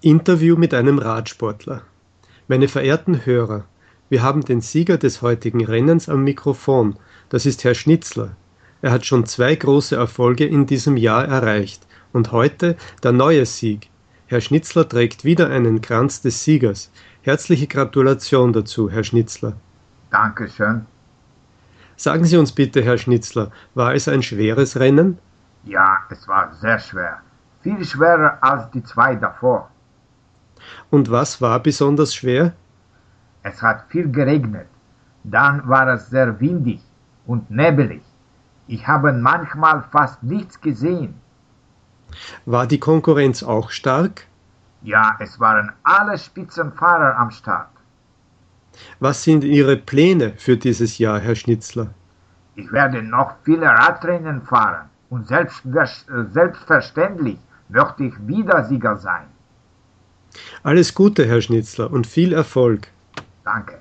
Interview mit einem Radsportler. Meine verehrten Hörer, wir haben den Sieger des heutigen Rennens am Mikrofon. Das ist Herr Schnitzler. Er hat schon zwei große Erfolge in diesem Jahr erreicht. Und heute der neue Sieg. Herr Schnitzler trägt wieder einen Kranz des Siegers. Herzliche Gratulation dazu, Herr Schnitzler. Dankeschön. Sagen Sie uns bitte, Herr Schnitzler, war es ein schweres Rennen? Ja, es war sehr schwer. Viel schwerer als die zwei davor. Und was war besonders schwer? Es hat viel geregnet. Dann war es sehr windig und nebelig. Ich habe manchmal fast nichts gesehen. War die Konkurrenz auch stark? Ja, es waren alle Spitzenfahrer am Start. Was sind Ihre Pläne für dieses Jahr, Herr Schnitzler? Ich werde noch viele Radrennen fahren und selbst, selbstverständlich möchte ich wieder Sieger sein. Alles Gute, Herr Schnitzler, und viel Erfolg. Danke.